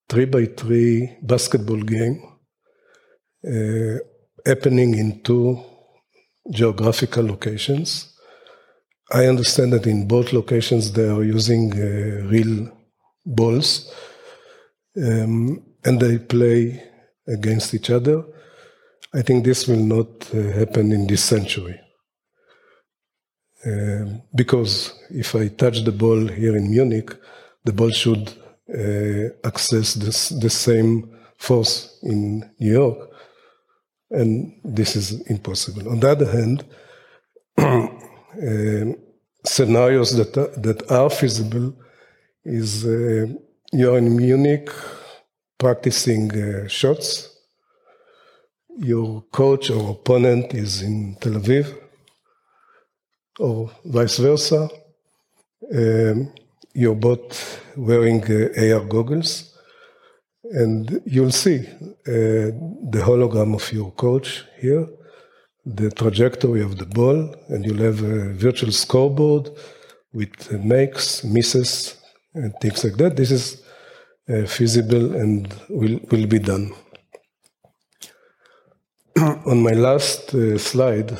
three by three basketball game uh, happening in two geographical locations I understand that in both locations they are using uh, real balls um, and they play against each other. I think this will not uh, happen in this century. Um, because if I touch the ball here in Munich, the ball should uh, access this, the same force in New York. And this is impossible. On the other hand, [clears throat] scenarios that are, that are feasible is uh, you're in Munich practicing uh, shots. Your coach or opponent is in Tel Aviv, or vice versa. Um, you're both wearing uh, AR goggles, and you'll see uh, the hologram of your coach here, the trajectory of the ball, and you'll have a virtual scoreboard with makes, misses, and things like that. This is uh, feasible and will, will be done. [clears throat] On my last uh, slide,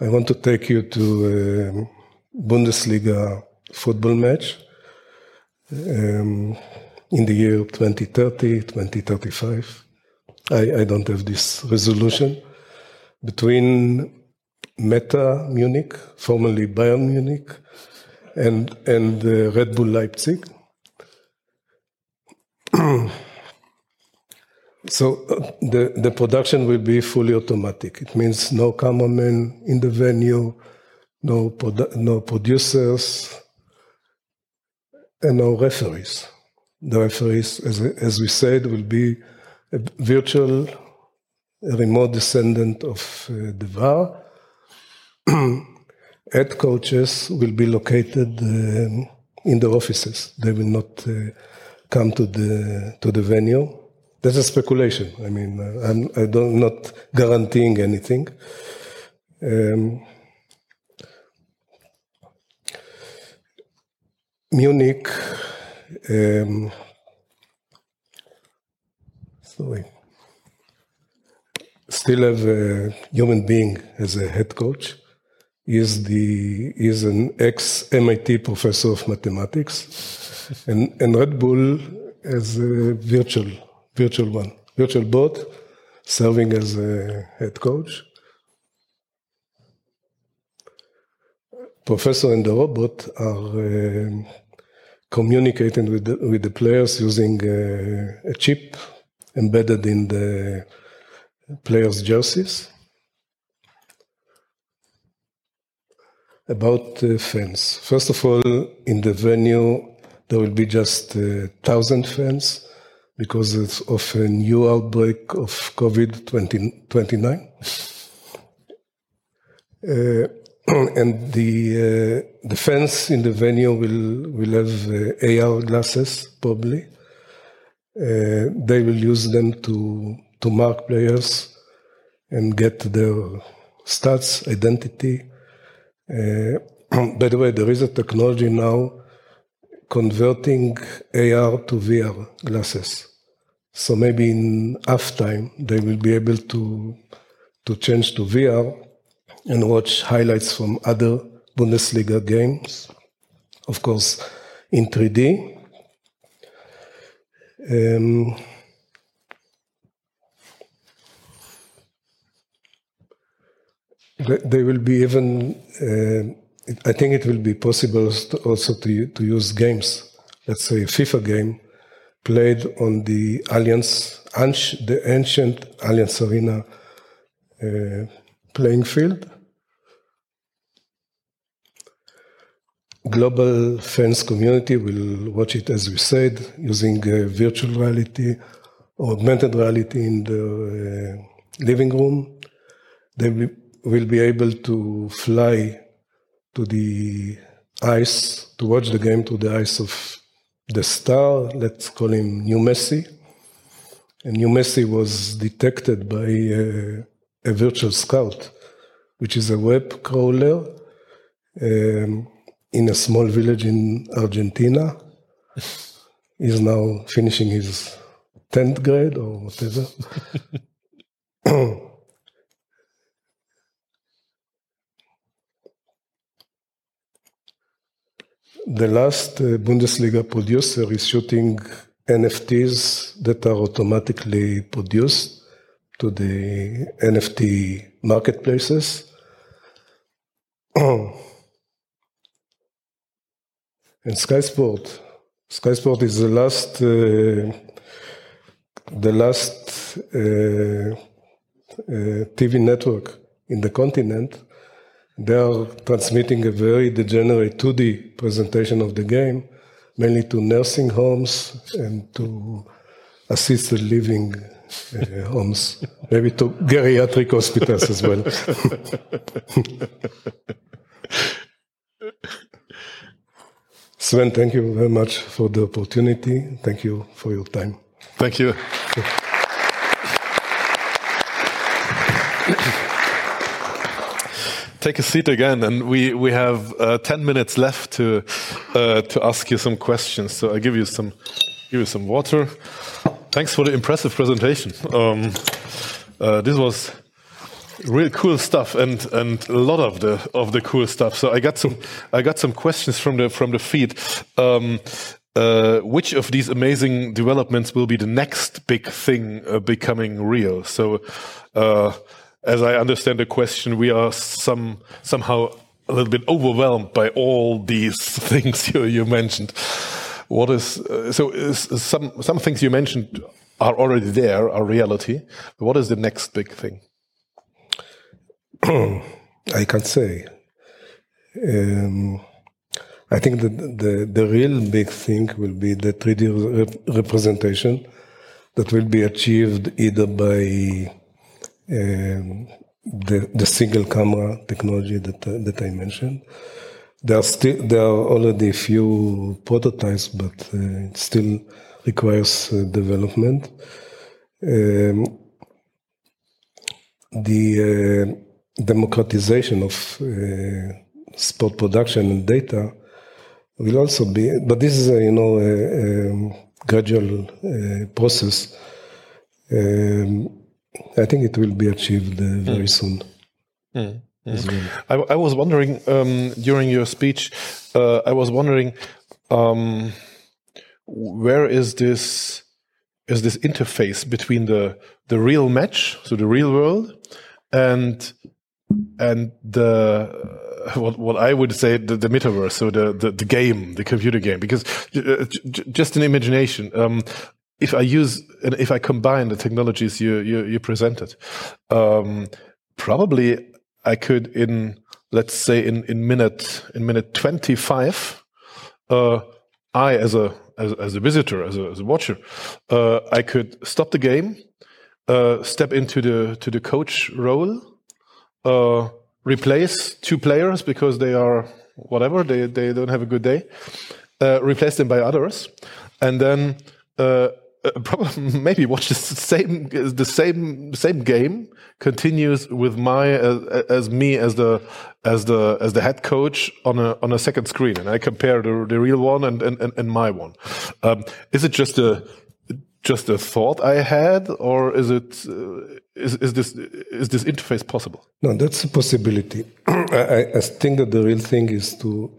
I want to take you to a Bundesliga football match um, in the year 2030, 2035. I, I don't have this resolution. Between Meta Munich, formerly Bayern Munich, and, and uh, Red Bull Leipzig. [clears throat] so uh, the, the production will be fully automatic. It means no cameraman in the venue, no, produ- no producers, and no referees. The referees, as, as we said, will be virtual a remote descendant of uh, the VAR. Head coaches will be located um, in the offices. They will not uh, come to the to the venue. That's a speculation. I mean, uh, I'm I don't not guaranteeing anything. Um, Munich. Um, sorry. Still have a human being as a head coach. He is the he is an ex MIT professor of mathematics, and and Red Bull as a virtual virtual one virtual bot, serving as a head coach. professor and the robot are uh, communicating with the, with the players using uh, a chip embedded in the players' jerseys. About uh, fans. First of all, in the venue, there will be just a uh, thousand fans because of a new outbreak of COVID 29. Uh, [clears throat] and the uh, the fans in the venue will will have uh, AR glasses probably. Uh, they will use them to to mark players and get their stats, identity. Uh, [clears throat] by the way, there is a technology now converting AR to VR glasses. So maybe in half time they will be able to to change to VR and watch highlights from other Bundesliga games, of course, in 3D. Um, they will be even, uh, I think it will be possible also to, to use games, let's say a FIFA game, played on the Allianz, the ancient Allianz Arena uh, playing field global fans community will watch it, as we said, using uh, virtual reality or augmented reality in the uh, living room. They will be able to fly to the ice, to watch the game to the eyes of the star, let's call him New Messi. And New Messi was detected by uh, a virtual scout, which is a web crawler. Um, in a small village in Argentina. He's now finishing his 10th grade or whatever. [laughs] [clears throat] the last uh, Bundesliga producer is shooting NFTs that are automatically produced to the NFT marketplaces. [clears throat] And Sky Sport Sky Sport is the last, uh, the last uh, uh, TV network in the continent. They are transmitting a very degenerate 2D presentation of the game, mainly to nursing homes and to assisted living uh, homes, maybe to geriatric hospitals as well. [laughs] Sven, thank you very much for the opportunity. Thank you for your time. Thank you. [laughs] Take a seat again, and we we have uh, ten minutes left to uh, to ask you some questions. So I give you some give you some water. Thanks for the impressive presentation. Um, uh, this was real cool stuff and and a lot of the of the cool stuff so i got some i got some questions from the from the feed um, uh, which of these amazing developments will be the next big thing uh, becoming real so uh, as i understand the question we are some somehow a little bit overwhelmed by all these [laughs] things you, you mentioned. What is uh, so is, some some things you mentioned are already there are reality. What is the next big thing? [clears throat] I can't say. Um, I think that the, the real big thing will be the 3D rep representation that will be achieved either by the, the single camera technology that, uh, that I mentioned. There are still there are already a few prototypes, but uh, it still requires uh, development. Um, the democratization of sport production and data will also be, but this is a, you know a, a gradual uh, process. Um, I think it will be achieved uh, very mm. soon. Mm. Mm. I, I, was wondering um, during your speech. Uh, I was wondering um, where is this is this interface between the the real match, so the real world, and and the [laughs] what what I would say the, the metaverse, so the, the, the game, the computer game, because uh, just an imagination. Um, if I use if I combine the technologies you you, you presented, um, probably I could in let's say in in minute in minute twenty five, uh, I as a as, as a visitor as a, as a watcher, uh, I could stop the game, uh, step into the to the coach role uh, replace two players because they are whatever they they don't have a good day, uh, replace them by others, and then uh, probably [laughs] maybe watch the same the same same game continues with my as, as me as the as the as the head coach on a on a second screen, and I compare the the real one and and, and my one. Um, is it just a just a thought I had, or is it uh, is, is this is this interface possible? No, that's a possibility. [clears throat] I, I, think that the real thing is to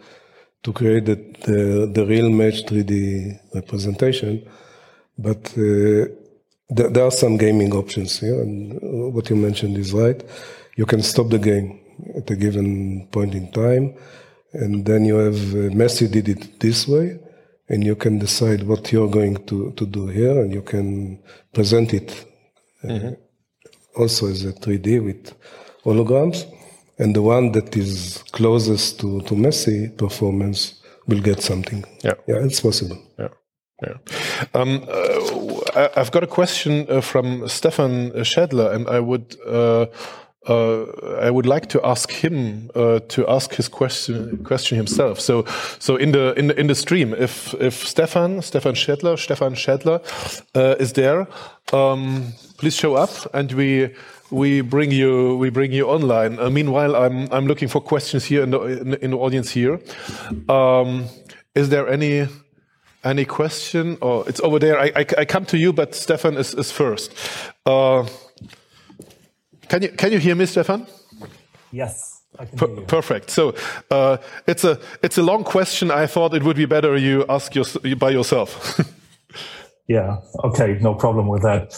to create the the, the real match 3D representation, but uh, there, there, are some gaming options here, and what you mentioned is right. You can stop the game at a given point in time, and then you have uh, Messi did it this way and you can decide what you're going to, to do here and you can present it uh, mm-hmm. also as a 3D with holograms. And the one that is closest to, to Messi performance will get something. Yeah. Yeah, it's possible. Yeah. Yeah. Um, uh, I've got a question uh, from Stefan Schädler, and I would uh, uh, I would like to ask him uh, to ask his question question himself. So, so in the in the in the stream, if if Stefan Stefan Schädler Stefan Schädler uh, is there, um, please show up, and we we bring you we bring you online. Meanwhile, I'm I'm looking for questions here in the in, in the audience here. Um, is there any any question? Or oh, it's over there. I, I, I come to you, but Stefan is is first. Uh, can you can you hear me, Stefan? Yes. Per perfect. So uh, it's a it's a long question. I thought it would be better you ask your, by yourself. [laughs] Yeah. Okay. No problem with that.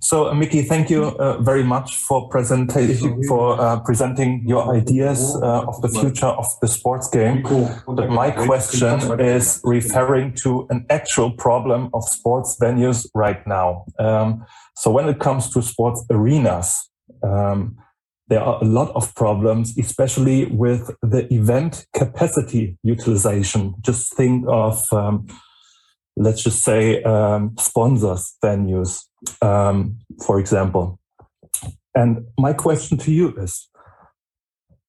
So, uh, Miky, thank you uh, very much for presentation for uh, presenting your ideas uh, of the future of the sports game. But my question is referring to an actual problem of sports venues right now. Um, so, when it comes to sports arenas, um, there are a lot of problems, especially with the event capacity utilization. Just think of um, let's just say um, sponsors venues, um, for example. And my question to you is,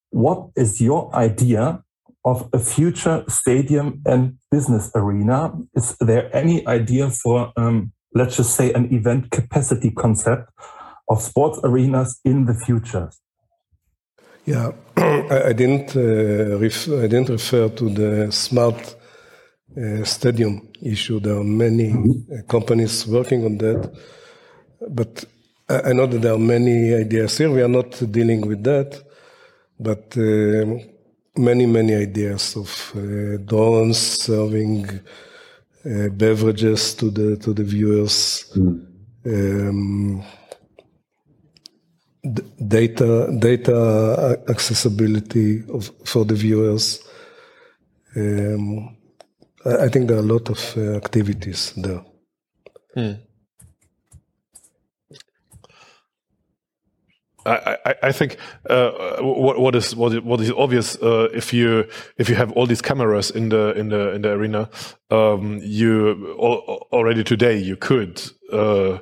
what is your idea of a future stadium and business arena? Is there any idea for, um, let's just say, an event capacity concept of sports arenas in the future? Yeah, [clears throat] I, didn't. Uh, I didn't refer to the smart uh, stadium issue. There are many uh, companies working on that, but I, I, know that there are many ideas here. We are not dealing with that, but uh, many, many ideas of uh, drones serving uh, beverages to the to the viewers. Mm. Um, data data accessibility of, for the viewers. Um, I think there are a lot of uh, activities there. Hmm. I, I, I, think uh, what, what is what is, what is obvious uh, if you if you have all these cameras in the in the in the arena, um, you al already today you could uh,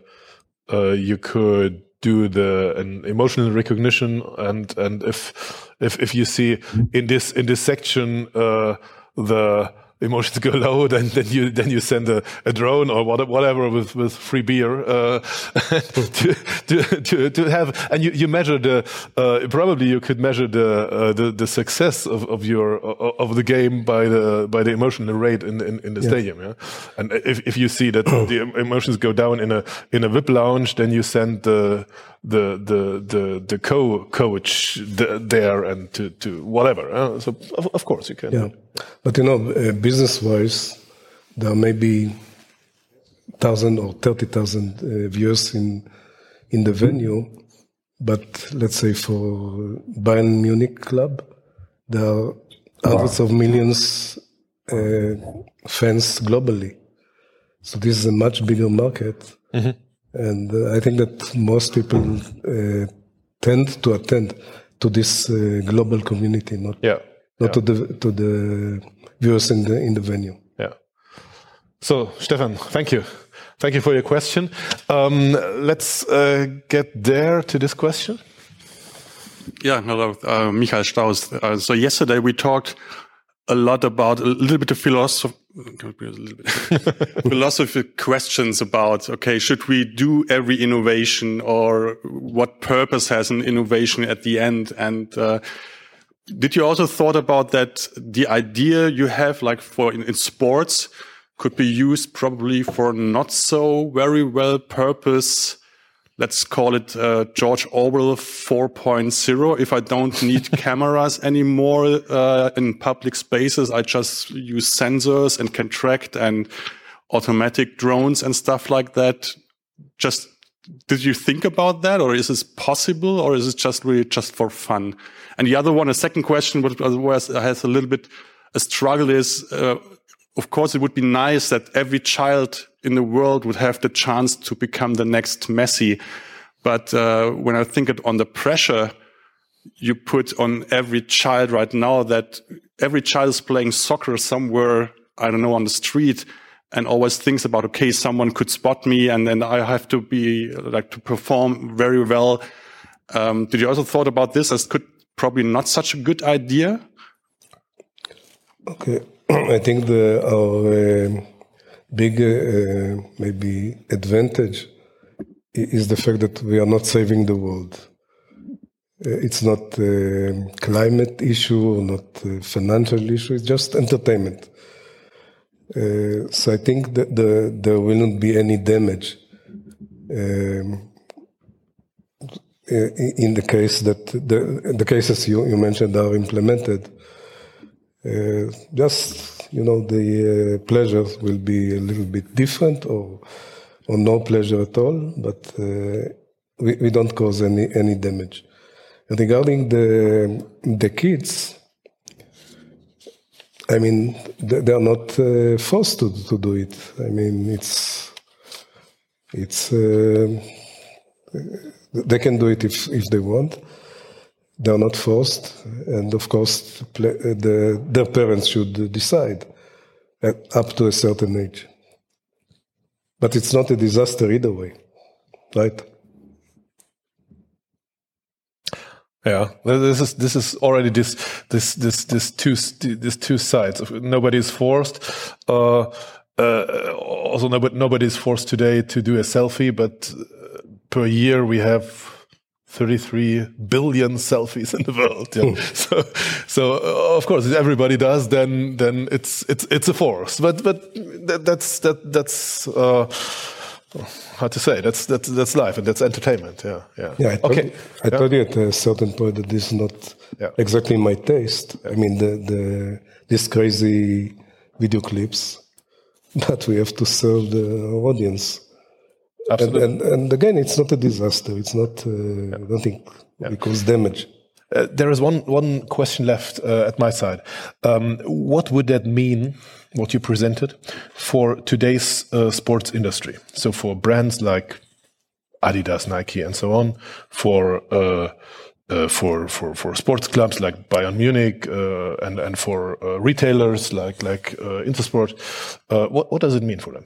uh you could do the an emotional recognition and and if if if you see in this in this section uh, the emotions go [laughs] low, then then you then you send a, a drone or whatever with with free beer uh, [laughs] to, to, to to have and you, you measure the uh, probably you could measure the uh, the, the success of, of your of the game by the by the emotional rate in in, in the yeah. stadium. Yeah, and if if you see that the emotions go down in a in a VIP lounge, then you send the the the the the co coach there and to to whatever. So of, of, course you can. Yeah, but you know, uh, business wise, there may be thousand or thirty thousand uh, viewers in in the venue, but let's say for Bayern Munich club, there are hundreds wow. of millions uh, fans globally. So this is a much bigger market. Mm -hmm. And uh, I think that most people uh, tend to attend to this uh, global community, not yeah. Not yeah. to the to the viewers in the in the venue. Yeah. So Stefan, thank you, thank you for your question. Um, let's uh, get there to this question. Yeah, hello, uh, Michael Staus. Uh, so yesterday we talked a lot about a little bit of philosophy [laughs] philosophy questions about okay should we do every innovation or what purpose has an innovation at the end and uh, did you also thought about that the idea you have like for in, in sports could be used probably for not so very well purpose let's call it uh, George Orwell 4.0. If I don't need [laughs] cameras anymore uh, in public spaces, I just use sensors and can track and automatic drones and stuff like that. Just did you think about that, or is this possible, or is it just really just for fun? And the other one, a second question, which has a little bit a struggle, is uh, of course it would be nice that every child in the world would have the chance to become the next Messi. But uh, when I think it on the pressure you put on every child right now, that every child is playing soccer somewhere, I don't know, on the street, and always thinks about, okay, someone could spot me, and then I have to be like to perform very well. Um, did you also thought about this as could probably not such a good idea? Okay, [clears throat] I think the our. Uh big uh, maybe advantage is the fact that we are not saving the world. Uh, it's not a climate issue not a financial issue. It's just entertainment. Uh, so I think that the, there will not be any damage um, in the case that the, the cases you, you mentioned are implemented. Uh, just you know the uh, pleasures will be a little bit different or or no pleasure at all, but uh, we, we don't cause any, any damage. And regarding the, the kids, I mean, they are not uh, forced to, to do it. I mean, it's, it's, uh, they can do it if, if they want. They are not forced. And of course, the, their parents should decide up to a certain age. But it's not a disaster either way, right? Yeah, this is this is already this this this this two this two sides. Nobody is forced. Uh, uh, also, nobody nobody is forced today to do a selfie, but uh, per year we have 33 billion selfies in the world. Yeah. Hmm. [laughs] so, so uh, of course, if everybody does, then then it's it's it's a force. But but that, that's that that's. Uh, how to say that's that's that's life and that's entertainment yeah yeah yeah I told, okay i yeah. told you at a certain point that this is not yeah. exactly my taste i mean the the these crazy video clips [laughs] but we have to serve the audience Absolutely. And, and, and again it's not a disaster it's not uh, yeah. i don't think it cause damage uh, there is one one question left uh, at my side. Um, what would that mean? What you presented for today's uh, sports industry? So for brands like Adidas, Nike, and so on, for uh, uh, for for for sports clubs like Bayern Munich, uh, and and for retailers like like Intersport, what what does it mean for them?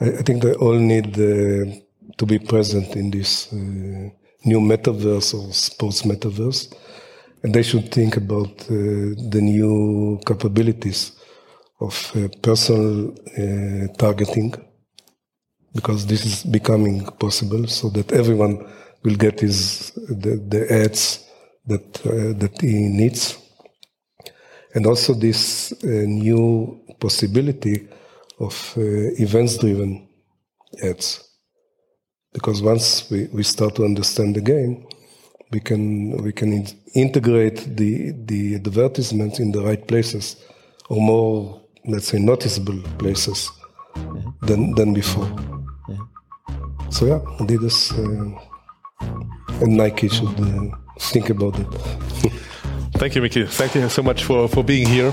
I, I think they all need to be present in this new metaverse or sports metaverse. And they should think about uh, the new capabilities of uh, personal uh, targeting, because this is becoming possible, so that everyone will get his the, the ads that uh, that he needs, and also this uh, new possibility of uh, events-driven ads because once we, we start to understand the game, we can we can in integrate the the advertisements in the right places, or more let's say noticeable places mm-hmm. than than before. Mm-hmm. So yeah, Adidas uh, and Nike should uh, think about it. [laughs] Thank you, Miky. Thank you so much for for being here.